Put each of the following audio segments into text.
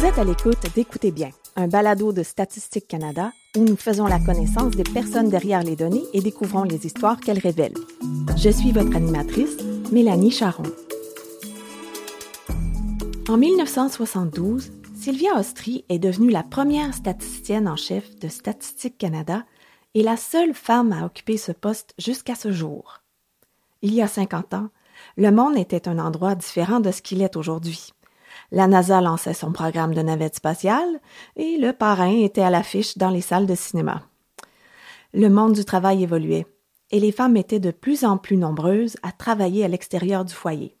Vous êtes à l'écoute d'Écoutez bien, un balado de Statistique Canada où nous faisons la connaissance des personnes derrière les données et découvrons les histoires qu'elles révèlent. Je suis votre animatrice, Mélanie Charon. En 1972, Sylvia Ostry est devenue la première statisticienne en chef de Statistique Canada et la seule femme à occuper ce poste jusqu'à ce jour. Il y a 50 ans, le monde était un endroit différent de ce qu'il est aujourd'hui. La NASA lançait son programme de navette spatiale et le parrain était à l'affiche dans les salles de cinéma. Le monde du travail évoluait et les femmes étaient de plus en plus nombreuses à travailler à l'extérieur du foyer.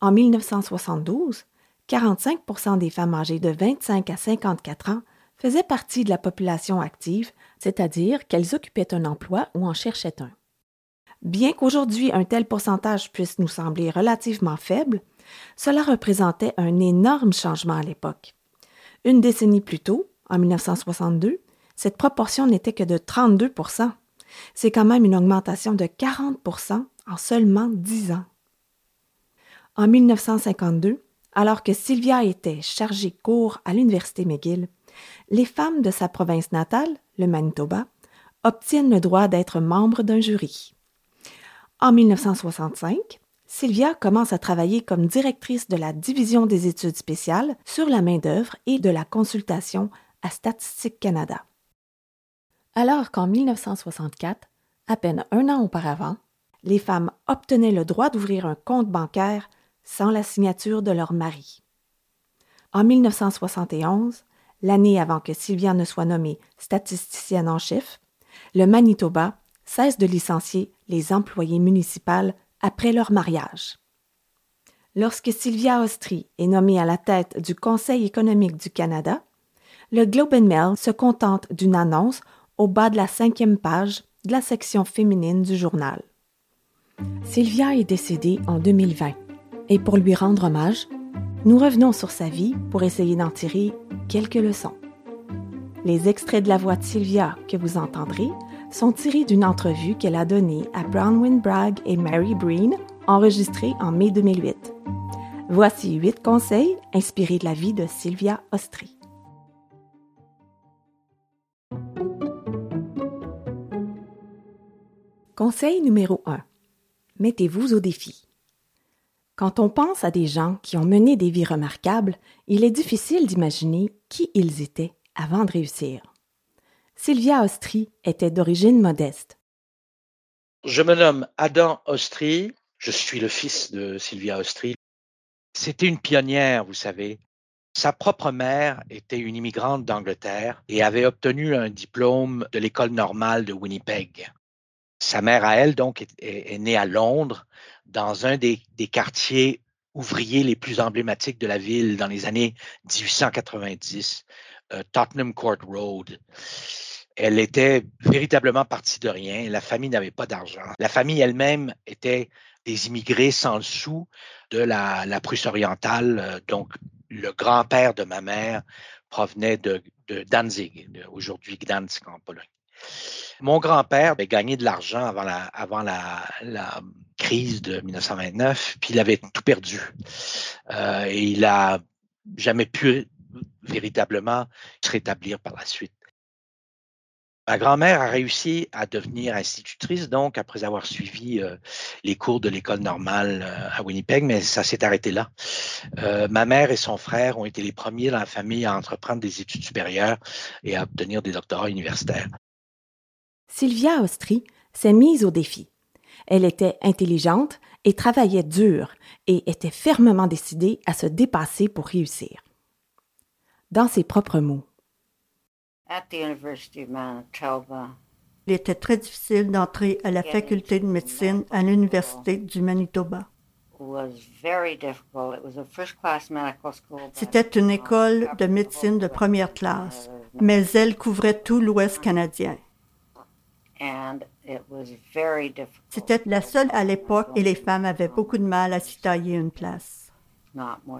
En 1972, 45% des femmes âgées de 25 à 54 ans faisaient partie de la population active, c'est-à-dire qu'elles occupaient un emploi ou en cherchaient un. Bien qu'aujourd'hui un tel pourcentage puisse nous sembler relativement faible, cela représentait un énorme changement à l'époque. Une décennie plus tôt, en 1962, cette proportion n'était que de 32% C'est quand même une augmentation de 40% en seulement 10 ans. En 1952, alors que Sylvia était chargée cours à l'Université McGill, les femmes de sa province natale, le Manitoba, obtiennent le droit d'être membres d'un jury. En 1965, Sylvia commence à travailler comme directrice de la division des études spéciales sur la main-d'œuvre et de la consultation à Statistique Canada. Alors qu'en 1964, à peine un an auparavant, les femmes obtenaient le droit d'ouvrir un compte bancaire sans la signature de leur mari. En 1971, l'année avant que Sylvia ne soit nommée statisticienne en chef, le Manitoba cesse de licencier les employés municipaux après leur mariage. Lorsque Sylvia Ostry est nommée à la tête du Conseil économique du Canada, le Globe and Mail se contente d'une annonce au bas de la cinquième page de la section féminine du journal. Sylvia est décédée en 2020 et pour lui rendre hommage, nous revenons sur sa vie pour essayer d'en tirer quelques leçons. Les extraits de la voix de Sylvia que vous entendrez sont tirés d'une entrevue qu'elle a donnée à Brownwin Bragg et Mary Breen, enregistrée en mai 2008. Voici huit conseils inspirés de la vie de Sylvia Ostry. Conseil numéro 1. Mettez-vous au défi. Quand on pense à des gens qui ont mené des vies remarquables, il est difficile d'imaginer qui ils étaient avant de réussir. Sylvia Ostry était d'origine modeste. Je me nomme Adam Ostry, je suis le fils de Sylvia Ostry. C'était une pionnière, vous savez. Sa propre mère était une immigrante d'Angleterre et avait obtenu un diplôme de l'école normale de Winnipeg. Sa mère à elle, donc, est, née à Londres, dans un des, quartiers ouvriers les plus emblématiques de la ville dans les années 1890, euh, Tottenham Court Road. Elle était véritablement partie de rien. La famille n'avait pas d'argent. La famille elle-même était des immigrés sans le sou de la, Prusse orientale. Euh, donc, le grand-père de ma mère provenait de, Danzig, aujourd'hui Gdansk en Pologne. Mon grand-père avait gagné de l'argent avant la, crise de 1929, puis il avait tout perdu. Euh, et il a jamais pu véritablement se rétablir par la suite. Ma grand-mère a réussi à devenir institutrice, donc, après avoir suivi euh, les cours de l'école normale euh, à Winnipeg, mais ça s'est arrêté là. Euh, ma mère et son frère ont été les premiers dans la famille à entreprendre des études supérieures et à obtenir des doctorats universitaires. Sylvia Ostry s'est mise au défi. Elle était intelligente et travaillait dur et était fermement décidée à se dépasser pour réussir. Dans ses propres mots. Il était très difficile d'entrer à la faculté de médecine à l'Université du Manitoba. C'était une école de médecine de première classe, mais elle couvrait tout l'Ouest canadien. C'était la seule à l'époque et les femmes avaient beaucoup de mal à s'y tailler une place.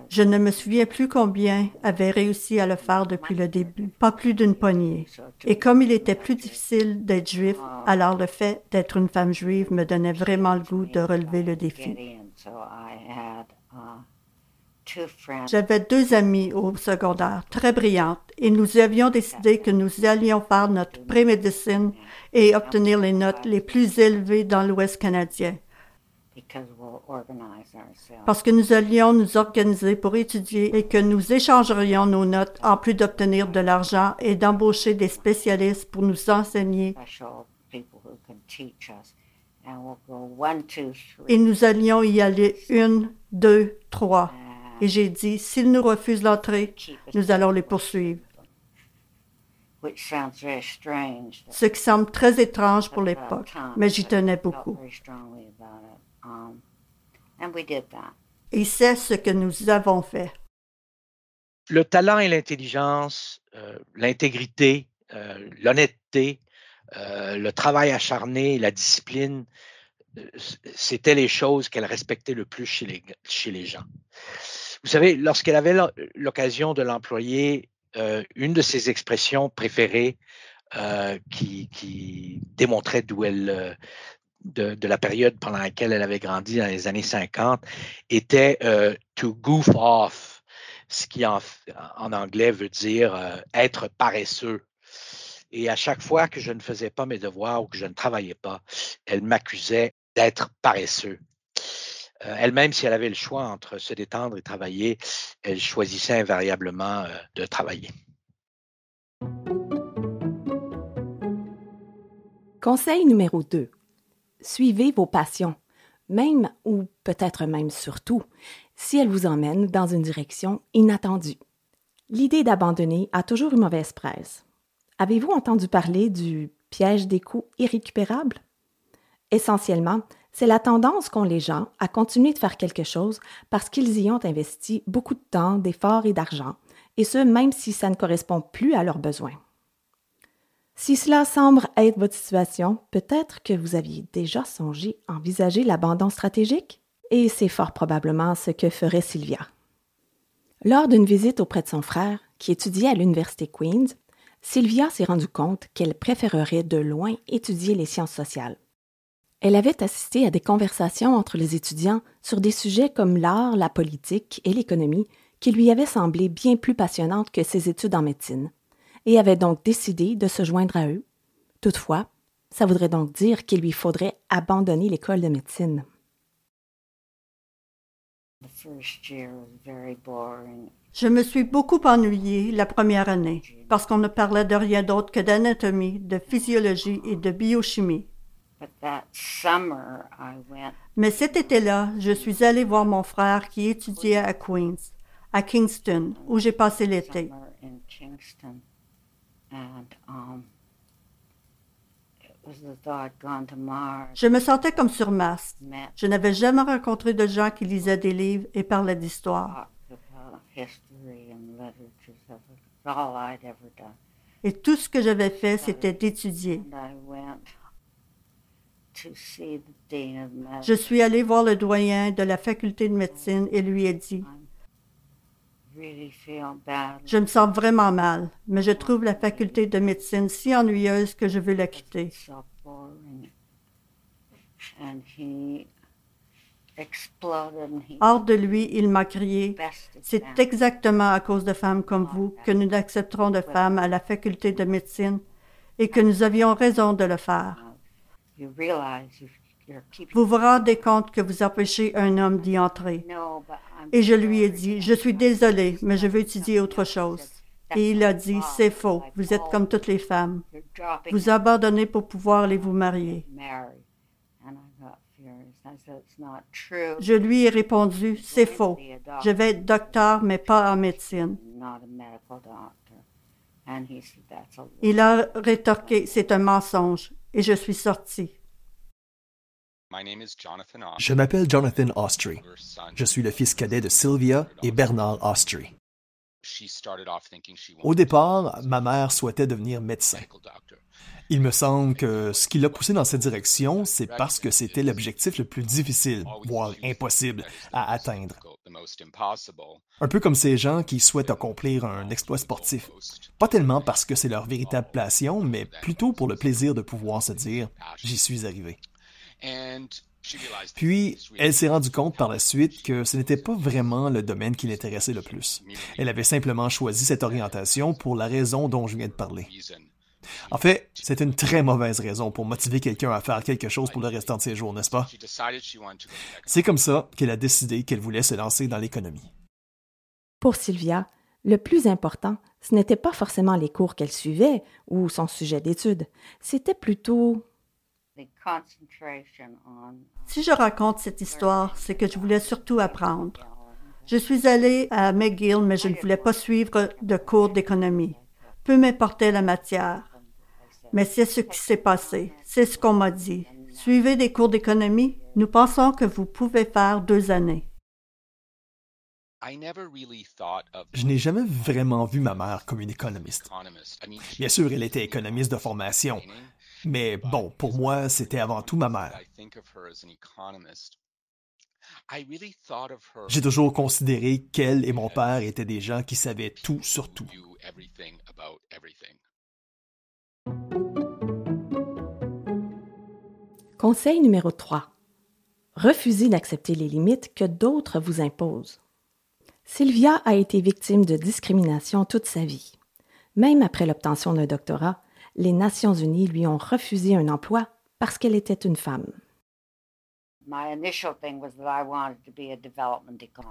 Je ne me souviens plus combien avaient réussi à le faire depuis le début, pas plus d'une poignée. Et comme il était plus difficile d'être juif, alors le fait d'être une femme juive me donnait vraiment le goût de relever le défi. J'avais deux amies au secondaire, très brillantes, et nous avions décidé que nous allions faire notre pré-médecine et obtenir les notes les plus élevées dans l'Ouest canadien. Parce que nous allions nous organiser pour étudier et que nous échangerions nos notes en plus d'obtenir de l'argent et d'embaucher des spécialistes pour nous enseigner. Et nous allions y aller une, deux, trois. Et j'ai dit, s'ils nous refusent l'entrée, nous allons les poursuivre. Ce qui semble très étrange pour l'époque, mais j'y tenais beaucoup. Um, et c'est ce que nous avons fait. Le talent et l'intelligence, euh, l'intégrité, euh, l'honnêteté, euh, le travail acharné, la discipline, c'était les choses qu'elle respectait le plus chez les, chez les gens. Vous savez, lorsqu'elle avait l'occasion de l'employer, une de ses expressions préférées qui, qui, démontrait d'où elle, de, la période pendant laquelle elle avait grandi dans les années 50 était euh, to goof off, ce qui en, anglais veut dire euh, être paresseux. Et à chaque fois que je ne faisais pas mes devoirs ou que je ne travaillais pas, elle m'accusait d'être paresseux. Euh, elle-même, si elle avait le choix entre se détendre et travailler, elle choisissait invariablement de travailler. Conseil numéro 2 suivez vos passions, même ou peut-être même surtout, si elles vous emmènent dans une direction inattendue. L'idée d'abandonner a toujours une mauvaise presse. Avez-vous entendu parler du piège des coûts irrécupérables? Essentiellement, c'est la tendance qu'ont les gens à continuer de faire quelque chose parce qu'ils y ont investi beaucoup de temps, d'efforts et d'argent, et ce même si ça ne correspond plus à leurs besoins. Si cela semble être votre situation, peut-être que vous aviez déjà songé envisager l'abandon stratégique? Et c'est fort probablement ce que ferait Sylvia. Lors d'une visite auprès de son frère, qui étudiait à l'Université Queen's, Sylvia s'est rendue compte qu'elle préférerait de loin étudier les sciences sociales. Elle avait assisté à des conversations entre les étudiants sur des sujets comme l'art, la politique et l'économie qui lui avaient semblé bien plus passionnantes que ses études en médecine et avait donc décidé de se joindre à eux. Toutefois, ça voudrait donc dire qu'il lui faudrait abandonner l'école de médecine. Je me suis beaucoup ennuyée la première année parce qu'on ne parlait de rien d'autre que d'anatomie, de physiologie et de biochimie. Mais cet été-là, je suis allée voir mon frère qui étudiait à Queens, à Kingston, où j'ai passé l'été. Um, je me sentais comme sur Mars. Je n'avais jamais rencontré de gens qui lisaient des livres et parlaient d'histoire. Et tout ce que j'avais fait, c'était d'étudier. Je suis allé voir le doyen de la faculté de médecine et lui ai dit, je me sens vraiment mal, mais je trouve la faculté de médecine si ennuyeuse que je veux la quitter. Hors de lui, il m'a crié, c'est exactement à cause de femmes comme vous que nous accepterons de femmes à la faculté de médecine et que nous avions raison de le faire. Vous vous rendez compte que vous empêchez un homme d'y entrer. Et je lui ai dit, je suis désolé, mais je veux étudier autre chose. Et il a dit, c'est faux, vous êtes comme toutes les femmes. Vous abandonnez pour pouvoir aller vous marier. Je lui ai répondu, c'est faux. Je vais être docteur, mais pas en médecine. Il a rétorqué, c'est un mensonge, et je suis sortie. Je m'appelle Jonathan Austri. Je suis le fils cadet de Sylvia et Bernard Austri. Au départ, ma mère souhaitait devenir médecin. Il me semble que ce qui l'a poussé dans cette direction, c'est parce que c'était l'objectif le plus difficile, voire impossible, à atteindre. Un peu comme ces gens qui souhaitent accomplir un exploit sportif. Pas tellement parce que c'est leur véritable passion, mais plutôt pour le plaisir de pouvoir se dire ⁇ J'y suis arrivé ⁇ Puis, elle s'est rendue compte par la suite que ce n'était pas vraiment le domaine qui l'intéressait le plus. Elle avait simplement choisi cette orientation pour la raison dont je viens de parler. En fait, c'est une très mauvaise raison pour motiver quelqu'un à faire quelque chose pour le restant de ses jours, n'est-ce pas? C'est comme ça qu'elle a décidé qu'elle voulait se lancer dans l'économie. Pour Sylvia, le plus important, ce n'était pas forcément les cours qu'elle suivait ou son sujet d'étude, c'était plutôt si je raconte cette histoire, c'est que je voulais surtout apprendre. Je suis allée à McGill, mais je ne voulais pas suivre de cours d'économie. Peu m'importait la matière. Mais c'est ce qui s'est passé. C'est ce qu'on m'a dit. Suivez des cours d'économie. Nous pensons que vous pouvez faire deux années. Je n'ai jamais vraiment vu ma mère comme une économiste. Bien sûr, elle était économiste de formation, mais bon, pour moi, c'était avant tout ma mère. J'ai toujours considéré qu'elle et mon père étaient des gens qui savaient tout sur tout. Conseil numéro 3. Refusez d'accepter les limites que d'autres vous imposent. Sylvia a été victime de discrimination toute sa vie. Même après l'obtention d'un doctorat, les Nations unies lui ont refusé un emploi parce qu'elle était une femme.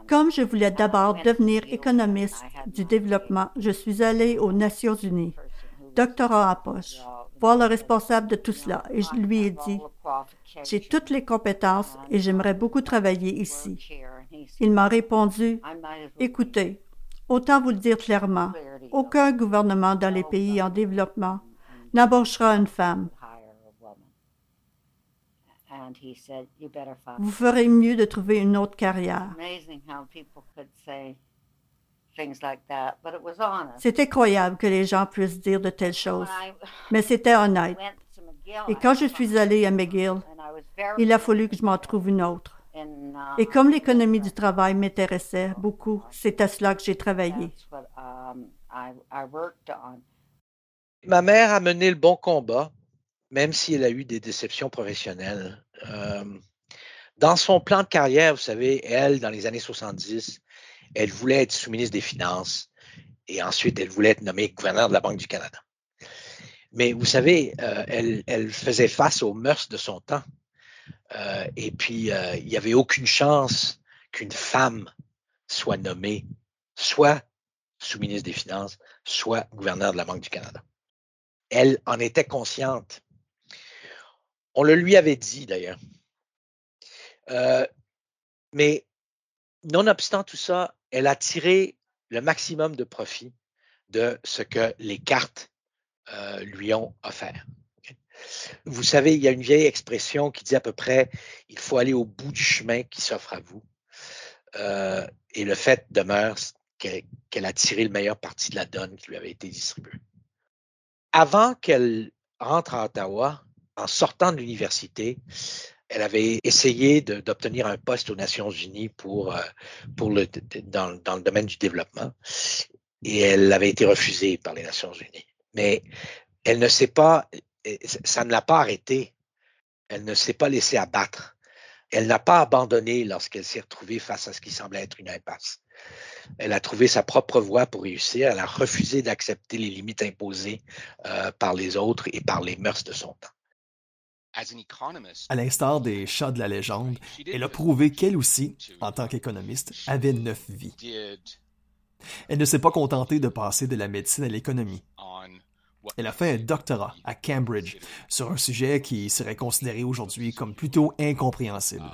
Comme je voulais d'abord devenir économiste du développement, je suis allée aux Nations unies, doctorat en poche, voir le responsable de tout cela. Et je lui ai dit, j'ai toutes les compétences et j'aimerais beaucoup travailler ici. Il m'a répondu, écoutez, autant vous le dire clairement, aucun gouvernement dans les pays en développement n'embauchera une femme. Vous ferez mieux de trouver une autre carrière. C'est incroyable que les gens puissent dire de telles choses, mais c'était honnête. Et quand je suis allée à McGill, il a fallu que je m'en trouve une autre. Uh, Et comme l'économie du travail m'intéressait beaucoup, c'est à cela que j'ai travaillé. Ma mère a mené le bon combat, même si elle a eu des déceptions professionnelles. Euh, dans son plan de carrière, vous savez, elle, dans les années 70, elle voulait être sous-ministre des Finances et ensuite elle voulait être nommée gouverneur de la Banque du Canada. Mais vous savez, euh, elle, faisait face aux mœurs de son temps. Euh, et puis, il n'y avait aucune chance qu'une femme soit nommée soit sous-ministre des Finances, soit gouverneur de la Banque du Canada elle en était consciente. On le lui avait dit d'ailleurs. Euh, mais nonobstant tout ça, elle a tiré le maximum de profit de ce que les cartes euh, lui ont offert. Vous savez, il y a une vieille expression qui dit à peu près il faut aller au bout du chemin qui s'offre à vous. Euh, et le fait demeure qu'elle a tiré le meilleur parti de la donne qui lui avait été distribuée avant qu'elle rentre à Ottawa, en sortant de l'université, elle avait essayé d'obtenir un poste aux Nations Unies pour, euh, dans, dans, le domaine du développement et elle avait été refusée par les Nations Unies. Mais elle ne s'est pas, ça ne l'a pas arrêtée. Elle ne s'est pas laissée abattre. Elle n'a pas abandonné lorsqu'elle s'est retrouvée face à ce qui semblait être une impasse. Elle a trouvé sa propre voie pour réussir. Elle a refusé d'accepter les limites imposées euh, par les autres et par les mœurs de son temps. À l'instar des chats de la légende, elle a prouvé qu'elle aussi, en tant qu'économiste, avait neuf vies. Elle ne s'est pas contentée de passer de la médecine à l'économie. Elle a fait un doctorat à Cambridge sur un sujet qui serait considéré aujourd'hui comme plutôt incompréhensible.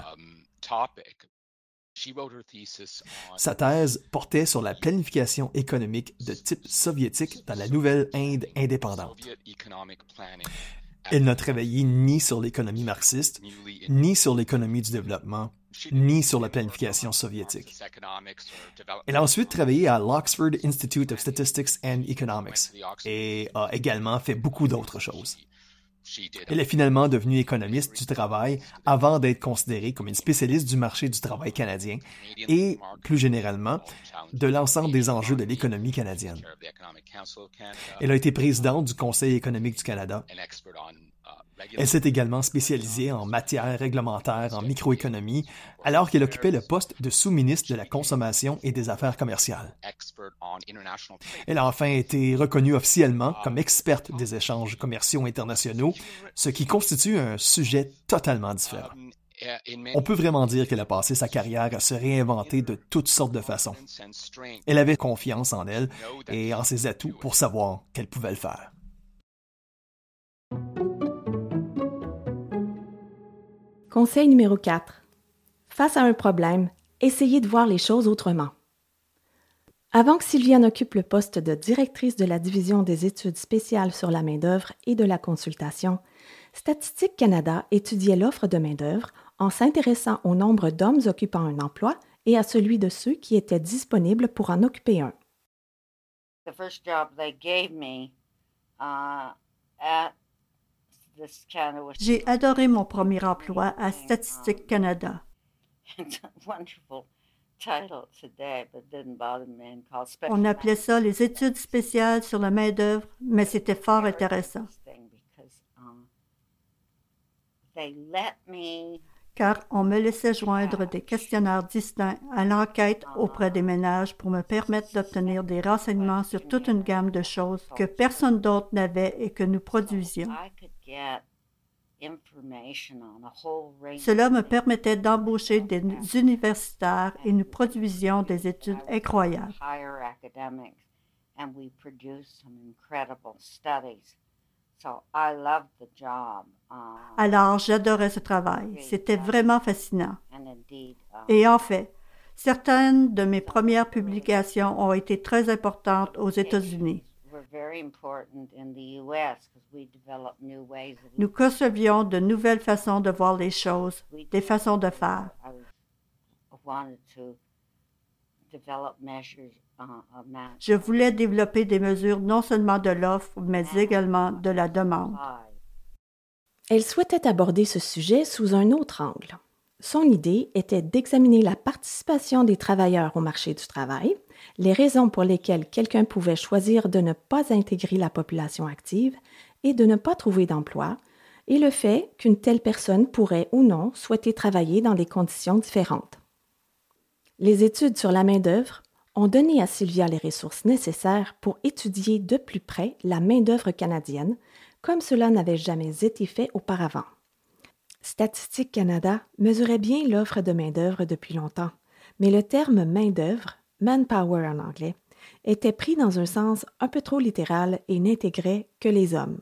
Sa thèse portait sur la planification économique de type soviétique dans la nouvelle Inde indépendante. Elle n'a travaillé ni sur l'économie marxiste, ni sur l'économie du développement, ni sur la planification soviétique. Elle a ensuite travaillé à l'Oxford Institute of Statistics and Economics et a également fait beaucoup d'autres choses. Elle est finalement devenue économiste du travail avant d'être considérée comme une spécialiste du marché du travail canadien et, plus généralement, de l'ensemble des enjeux de l'économie canadienne. Elle a été présidente du Conseil économique du Canada. Elle s'est également spécialisée en matière réglementaire en microéconomie, alors qu'elle occupait le poste de sous-ministre de la Consommation et des Affaires commerciales. Elle a enfin été reconnue officiellement comme experte des échanges commerciaux internationaux, ce qui constitue un sujet totalement différent. On peut vraiment dire qu'elle a passé sa carrière à se réinventer de toutes sortes de façons. Elle avait confiance en elle et en ses atouts pour savoir qu'elle pouvait le faire. Conseil numéro 4. Face à un problème, essayez de voir les choses autrement. Avant que Sylvia n'occupe le poste de directrice de la division des études spéciales sur la main-d'œuvre et de la consultation, Statistique Canada étudiait l'offre de main-d'œuvre en s'intéressant au nombre d'hommes occupant un emploi et à celui de ceux qui étaient disponibles pour en occuper un. J'ai adoré mon premier emploi à Statistique Canada. On appelait ça les études spéciales sur la main-d'œuvre, mais c'était fort intéressant. car on me laissait joindre des questionnaires distincts à l'enquête auprès des ménages pour me permettre d'obtenir des renseignements sur toute une gamme de choses que personne d'autre n'avait et que nous produisions. Cela me permettait d'embaucher des universitaires et nous produisions des études incroyables. Alors, j'adorais ce travail. C'était vraiment fascinant. Uh, Et en fait, certaines de mes premières publications ont été très importantes aux États-Unis. Nous concevions de nouvelles façons de voir les choses, des façons de faire. Je voulais développer des mesures non seulement de l'offre, mais également de la demande. Elle souhaitait aborder ce sujet sous un autre angle. Son idée était d'examiner la participation des travailleurs au marché du travail, les raisons pour lesquelles quelqu'un pouvait choisir de ne pas intégrer la population active et de ne pas trouver d'emploi, et le fait qu'une telle personne pourrait ou non souhaiter travailler dans des conditions différentes. Les études sur la main-d'œuvre ont donné à Sylvia les ressources nécessaires pour étudier de plus près la main-d'œuvre canadienne, comme cela n'avait jamais été fait auparavant. Statistique Canada mesurait bien l'offre de main-d'œuvre depuis longtemps, mais le terme main-d'œuvre, manpower en anglais, était pris dans un sens un peu trop littéral et n'intégrait que les hommes.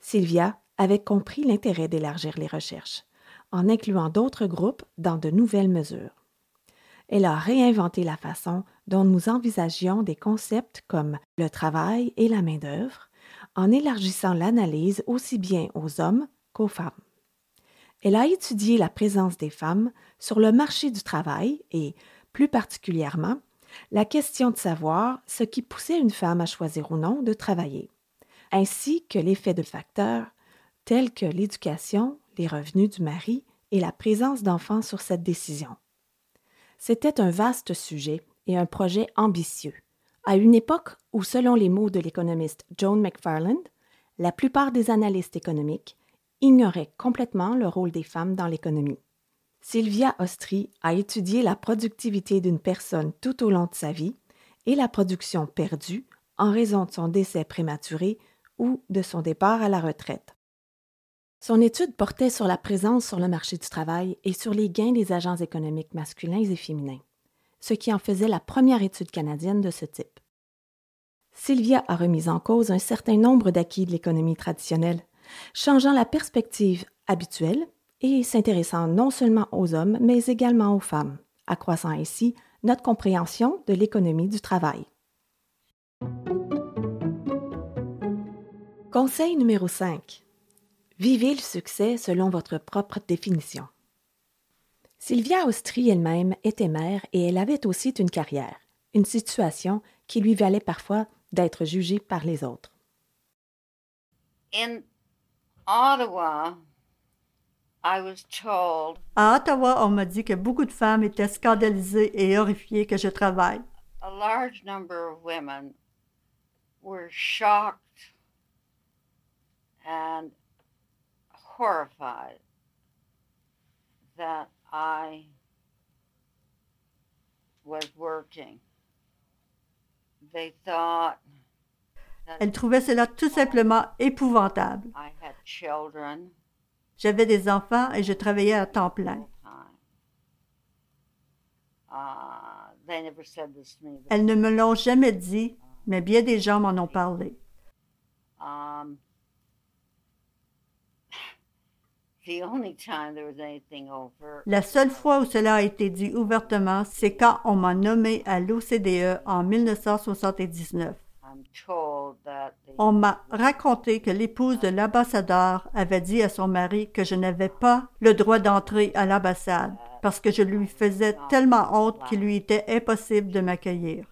Sylvia avait compris l'intérêt d'élargir les recherches, en incluant d'autres groupes dans de nouvelles mesures elle a réinventé la façon dont nous envisagions des concepts comme le travail et la main-d'œuvre, en élargissant l'analyse aussi bien aux hommes qu'aux femmes. Elle a étudié la présence des femmes sur le marché du travail et, plus particulièrement, la question de savoir ce qui poussait une femme à choisir ou non de travailler, ainsi que l'effet de facteurs tels que l'éducation, les revenus du mari et la présence d'enfants sur cette décision. C'était un vaste sujet et un projet ambitieux, à une époque où, selon les mots de l'économiste Joan McFarland, la plupart des analystes économiques ignoraient complètement le rôle des femmes dans l'économie. Sylvia Ostri a étudié la productivité d'une personne tout au long de sa vie et la production perdue en raison de son décès prématuré ou de son départ à la retraite. Son étude portait sur la présence sur le marché du travail et sur les gains des agents économiques masculins et féminins, ce qui en faisait la première étude canadienne de ce type. Sylvia a remis en cause un certain nombre d'acquis de l'économie traditionnelle, changeant la perspective habituelle et s'intéressant non seulement aux hommes, mais également aux femmes, accroissant ainsi notre compréhension de l'économie du travail. Conseil numéro 5. Vivez le succès selon votre propre définition. Sylvia Austri elle-même était mère et elle avait aussi une carrière, une situation qui lui valait parfois d'être jugée par les autres. À Ottawa, on m'a dit que beaucoup de femmes étaient scandalisées et horrifiées que je travaille. A large number of women were shocked and Elle trouvait cela tout simplement épouvantable. J'avais des enfants et je travaillais à temps plein. Elles ne me l'ont jamais dit, mais bien des gens m'en ont parlé. La seule fois où cela a été dit ouvertement, c'est quand on m'a nommé à l'OCDE en 1979. On m'a raconté que l'épouse de l'ambassadeur avait dit à son mari que je n'avais pas le droit d'entrer à l'ambassade parce que je lui faisais tellement honte qu'il lui était impossible de m'accueillir.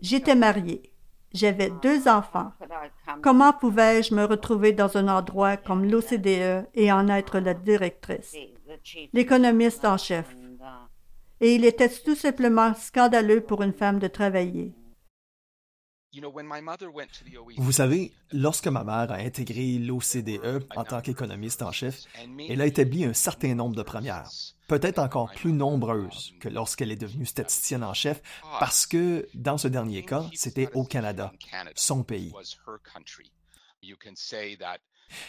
J'étais mariée. J'avais deux enfants. Comment pouvais-je me retrouver dans un endroit comme l'OCDE et en être la directrice, l'économiste en chef? Et il était tout simplement scandaleux pour une femme de travailler. Vous savez, lorsque ma mère a intégré l'OCDE en tant qu'économiste en chef, elle a établi un certain nombre de premières, peut-être encore plus nombreuses que lorsqu'elle est devenue statisticienne en chef, parce que dans ce dernier cas, c'était au Canada, son pays.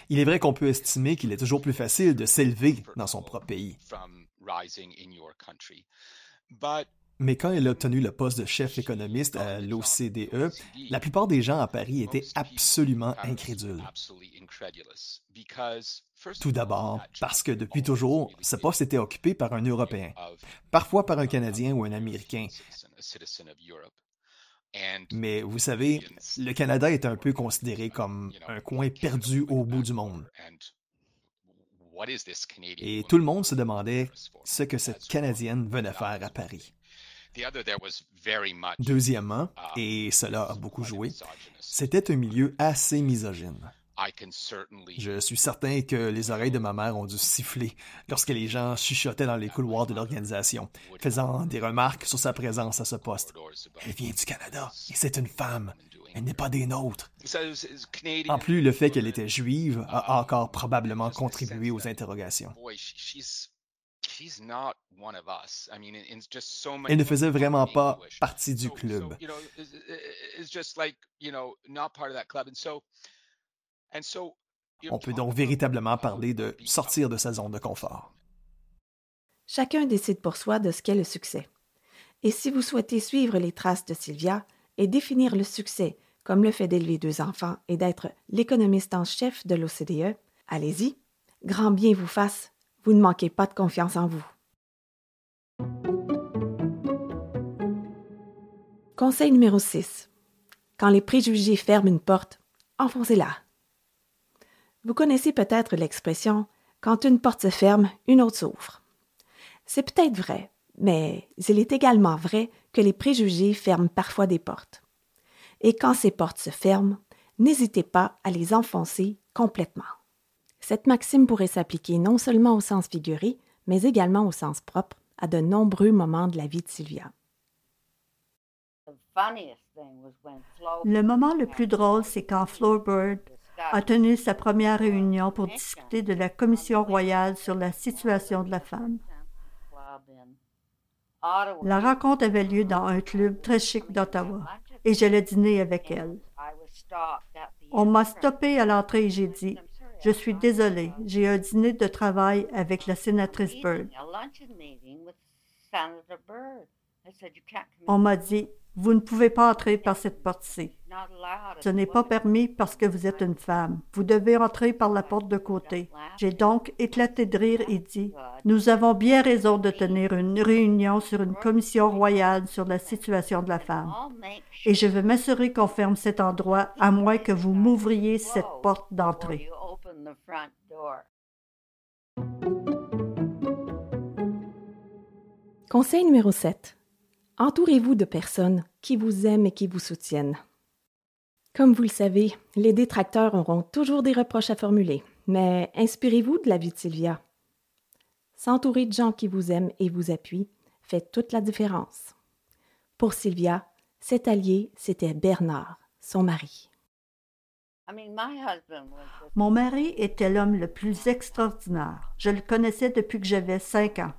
Il est vrai qu'on peut estimer qu'il est toujours plus facile de s'élever dans son propre pays. Mais quand elle a obtenu le poste de chef économiste à l'OCDE, la plupart des gens à Paris étaient absolument incrédules. Tout d'abord, parce que depuis toujours, ce poste était occupé par un Européen, parfois par un Canadien ou un Américain. Mais vous savez, le Canada est un peu considéré comme un coin perdu au bout du monde. Et tout le monde se demandait ce que cette Canadienne venait faire à Paris. Deuxièmement, uh, et cela a beaucoup joué, c'était un milieu assez misogyne. Je suis certain que les oreilles de ma mère ont dû siffler lorsque les gens chuchotaient dans les couloirs de l'organisation, faisant des remarques sur sa présence à ce poste. Elle vient du Canada et c'est une femme. Elle n'est pas des nôtres. En plus, le fait qu'elle était juive a encore probablement contribué aux interrogations. Elle ne faisait vraiment pas partie du club. On peut donc véritablement parler de sortir de sa zone de confort. Chacun décide pour soi de ce qu'est le succès. Et si vous souhaitez suivre les traces de Sylvia et définir le succès comme le fait d'élever deux enfants et d'être l'économiste en chef de l'OCDE, allez-y, grand bien vous fasse, vous ne manquez pas de confiance en vous. Conseil numéro 6. Quand les préjugés ferment une porte, enfoncez-la. Vous connaissez peut-être l'expression Quand une porte se ferme, une autre s'ouvre. C'est peut-être vrai, mais il est également vrai que les préjugés ferment parfois des portes. Et quand ces portes se ferment, n'hésitez pas à les enfoncer complètement. Cette maxime pourrait s'appliquer non seulement au sens figuré, mais également au sens propre à de nombreux moments de la vie de Sylvia. Le moment le plus drôle, c'est quand Bird a tenu sa première réunion pour discuter de la Commission royale sur la situation de la femme. La rencontre avait lieu dans un club très chic d'Ottawa et j'allais dîner avec elle. On m'a stoppé à l'entrée et j'ai dit Je suis désolée, j'ai un dîner de travail avec la sénatrice Bird. On m'a dit vous ne pouvez pas entrer par cette porte-ci. Ce n'est pas permis parce que vous êtes une femme. Vous devez entrer par la porte de côté. J'ai donc éclaté de rire et dit, Nous avons bien raison de tenir une réunion sur une commission royale sur la situation de la femme. Et je veux m'assurer qu'on ferme cet endroit à moins que vous m'ouvriez cette porte d'entrée. Conseil numéro 7. Entourez-vous de personnes qui vous aiment et qui vous soutiennent. Comme vous le savez, les détracteurs auront toujours des reproches à formuler, mais inspirez-vous de la vie de Sylvia. S'entourer de gens qui vous aiment et vous appuient fait toute la différence. Pour Sylvia, cet allié, c'était Bernard, son mari. Mon mari était l'homme le plus extraordinaire. Je le connaissais depuis que j'avais cinq ans.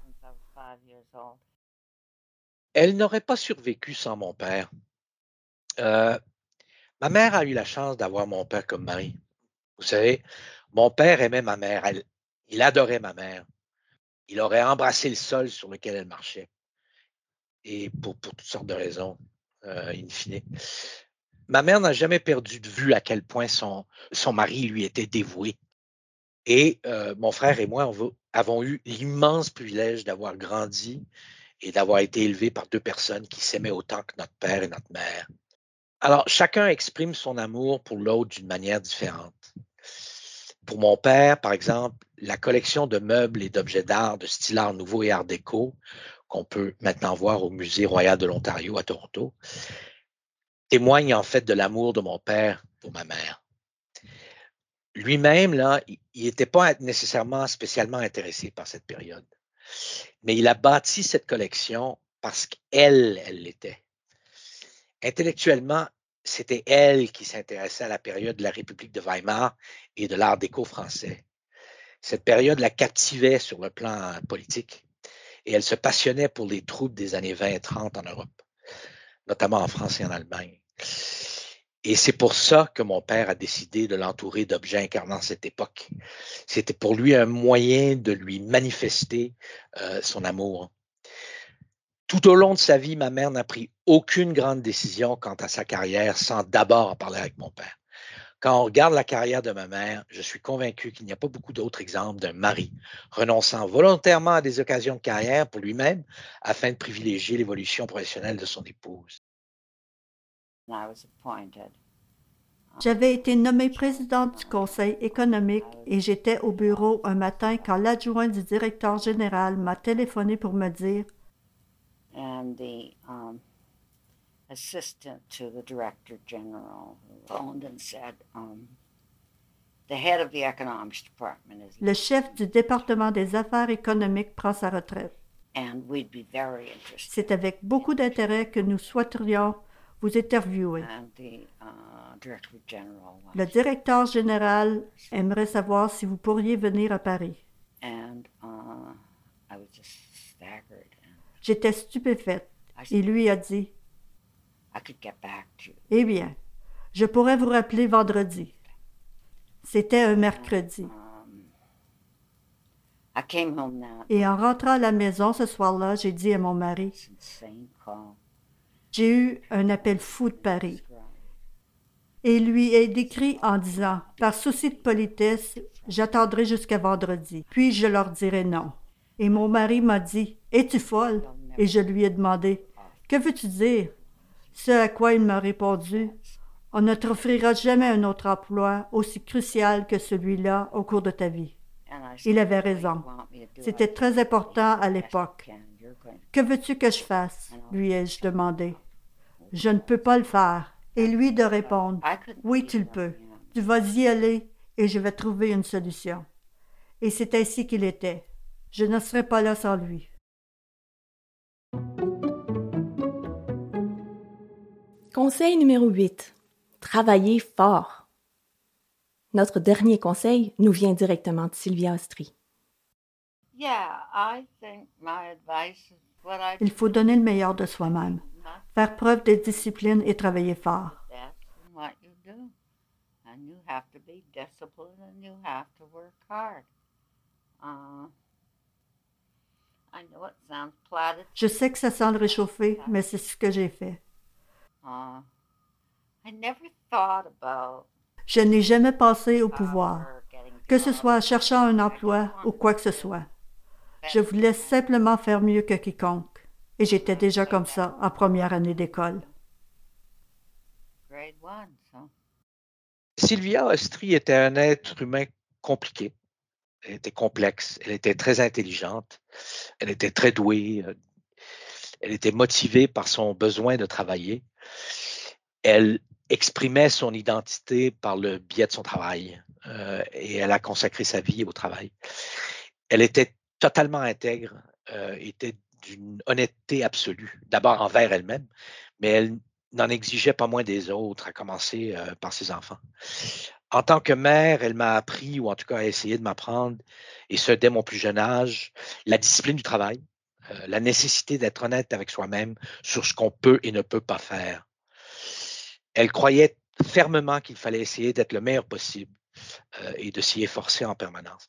Elle n'aurait pas survécu sans mon père. Euh, ma mère a eu la chance d'avoir mon père comme mari. Vous savez, mon père aimait ma mère. il adorait ma mère. Il aurait embrassé le sol sur lequel elle marchait. Et pour, toutes sortes de raisons, euh, in fine. Ma mère n'a jamais perdu de vue à quel point son, mari lui était dévoué. Et euh, mon frère et moi avons eu l'immense privilège d'avoir grandi et d'avoir été élevés par deux personnes qui s'aimaient autant que notre père et notre mère. Alors, chacun exprime son amour pour l'autre d'une manière différente. Pour mon père, par exemple, la collection de meubles et d'objets d'art de style art nouveau et art déco qu'on peut maintenant voir au Musée royal de l'Ontario à Toronto témoigne en fait de l'amour de mon père pour ma mère. Lui-même, là, il n'était pas nécessairement spécialement intéressé par cette période, mais il a bâti cette collection parce qu'elle, elle l'était. Intellectuellement, c'était elle qui s'intéressait à la période de la République de Weimar et de l'art déco français. Cette période la captivait sur le plan politique et elle se passionnait pour les troubles des années 20 et 30 en Europe, notamment en France et en Allemagne. Et c'est pour ça que mon père a décidé de l'entourer d'objets incarnant cette époque. C'était pour lui un moyen de lui manifester euh, son amour. Tout au long de sa vie, ma mère n'a pris aucune grande décision quant à sa carrière sans d'abord en parler avec mon père. Quand on regarde la carrière de ma mère, je suis convaincu qu'il n'y a pas beaucoup d'autres exemples d'un mari renonçant volontairement à des occasions de carrière pour lui-même afin de privilégier l'évolution professionnelle de son épouse. J'avais été nommée présidente du Conseil économique et j'étais au bureau un matin quand l'adjoint du directeur général m'a téléphoné pour me dire and the um, assistant to the director general phoned and said, um, the head of the economics department is. Le chef du département des affaires économiques prend sa retraite. And we'd be very interested. C'est avec beaucoup d'intérêt que nous souhaiterions vous interviewer. And the, uh, director general Le directeur général aimerait savoir si vous pourriez venir à Paris. And, uh, I was just staggered. J'étais stupéfaite. Et lui a dit Eh bien, je pourrais vous rappeler vendredi. C'était un mercredi. Um, Et en rentrant à la maison ce soir-là, j'ai dit à mon mari J'ai eu un appel fou de Paris. Et lui ai décrit en disant Par souci de politesse, j'attendrai jusqu'à vendredi, puis je leur dirai non. Et mon mari m'a dit Es-tu folle? Et je lui ai demandé Que veux-tu dire? Ce à quoi il m'a répondu On ne t'offrira jamais un autre emploi aussi crucial que celui-là au cours de ta vie. Il avait raison. C'était très important à l'époque. Que veux-tu que je fasse? lui ai-je demandé. Je ne peux pas le faire. Et lui de répondre Oui, tu le peux. Tu vas y aller et je vais trouver une solution. Et c'est ainsi qu'il était. Je ne serais pas là sans lui. Conseil numéro 8. Travaillez fort. Notre dernier conseil nous vient directement de Sylvia Ostri. Il faut donner le meilleur de soi-même, faire preuve de discipline et travailler fort. Je sais que ça sent le réchauffer, mais c'est ce que j'ai fait. Uh, Je n'ai jamais pensé au pouvoir, que ce soit en cherchant un emploi ou quoi que ce soit. Je voulais simplement faire mieux que quiconque, et j'étais déjà comme ça en première année d'école. Sylvia Ostri était un être humain compliqué. Elle était complexe, elle était très intelligente, elle était très douée, euh, elle était motivée par son besoin de travailler. Elle exprimait son identité par le biais de son travail euh, et elle a consacré sa vie au travail. Elle était totalement intègre, euh, était d'une honnêteté absolue, d'abord envers elle-même, mais elle n'en exigeait pas moins des autres, à commencer par ses enfants. En tant que mère, elle m'a appris, ou en tout cas a essayé de m'apprendre, et ce dès mon plus jeune âge, la discipline du travail, euh, la nécessité d'être honnête avec soi-même sur ce qu'on peut et ne peut pas faire. Elle croyait fermement qu'il fallait essayer d'être le meilleur possible euh, et de s'y efforcer en permanence.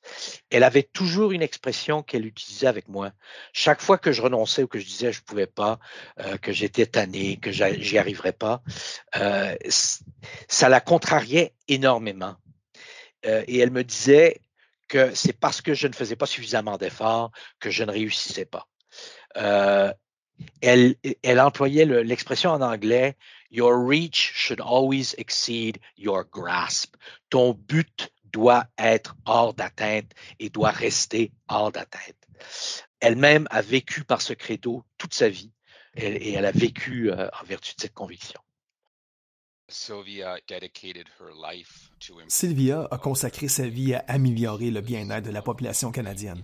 Elle avait toujours une expression qu'elle utilisait avec moi. Chaque fois que je renonçais ou que je disais je ne pouvais pas, euh, que j'étais tanné, que j'y arriverais pas, euh, ça la contrariait énormément. et elle me disait que c'est parce que je ne faisais pas suffisamment d'efforts que je ne réussissais pas. elle, elle employait l'expression en anglais Your reach should always exceed your grasp. Ton but doit être hors d'atteinte et doit rester hors d'atteinte. Elle-même a vécu par ce credo toute sa vie et, elle a vécu euh, en vertu de cette conviction. Sylvia a consacré sa vie à améliorer le bien-être de la population canadienne.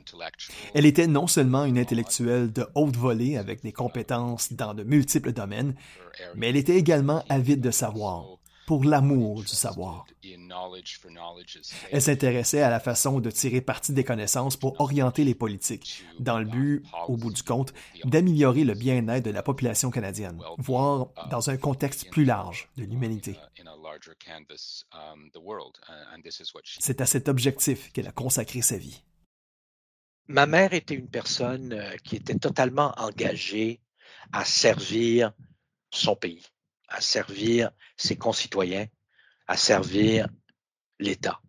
Elle était non seulement une intellectuelle de haute volée avec des compétences dans de multiples domaines, mais elle était également avide de savoir, pour l'amour du savoir. Elle s'intéressait à la façon de tirer parti des connaissances pour orienter les politiques, dans le but, au bout du compte, d'améliorer le bien-être de la population canadienne, voire dans un contexte plus large de l'humanité. C'est à cet objectif qu'elle a consacré sa vie. Ma mère était une personne euh, qui était totalement engagée à servir son pays à servir ses concitoyens, à servir l'État.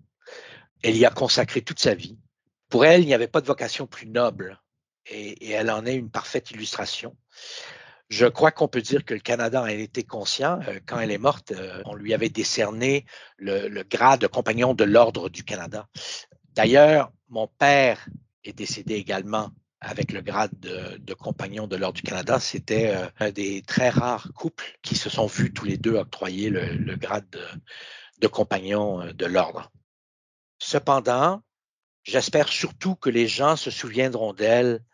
Elle y a consacré toute sa vie. Pour elle, il n'y avait pas de vocation plus noble et, elle en est une parfaite illustration. Je crois qu'on peut dire que le Canada en a été conscient. Euh, quand elle est morte, euh, on lui avait décerné le, le grade de compagnon de l'Ordre du Canada. D'ailleurs, mon père est décédé également avec le grade de, compagnon de l'Ordre du Canada, c'était euh, un des très rares couples qui se sont vus tous les deux octroyer le, grade de, compagnon euh, de l'Ordre. Cependant, j'espère surtout que les gens se souviendront d'elle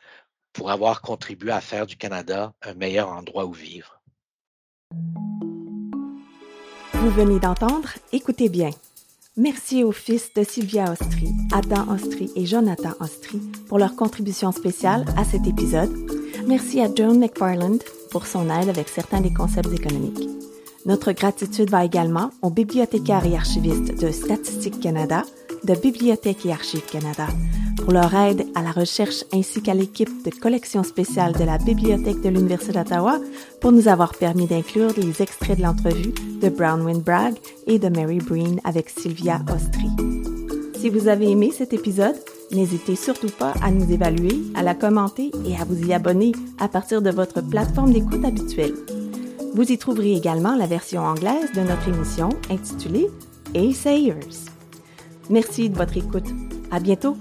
pour avoir contribué à faire du Canada un meilleur endroit où vivre. Vous venez d'entendre Écoutez bien Merci aux fils de Sylvia Ostry, Adam Ostry et Jonathan Ostry pour leur contribution spéciale à cet épisode. Merci à Joan McFarland pour son aide avec certains des concepts économiques. Notre gratitude va également aux bibliothécaires et archivistes de Statistique Canada, de Bibliothèque et Archives Canada, pour leur aide à la recherche ainsi qu'à l'équipe de collection spéciale de la Bibliothèque de l'Université d'Ottawa pour nous avoir permis d'inclure les extraits de l'entrevue de Brownwind Bragg et de Mary Breen avec Sylvia Ostry. Si vous avez aimé cet épisode, n'hésitez surtout pas à nous évaluer, à la commenter et à vous y abonner à partir de votre plateforme d'écoute habituelle. Vous y trouverez également la version anglaise de notre émission intitulée Sayers. Merci de votre écoute. À bientôt!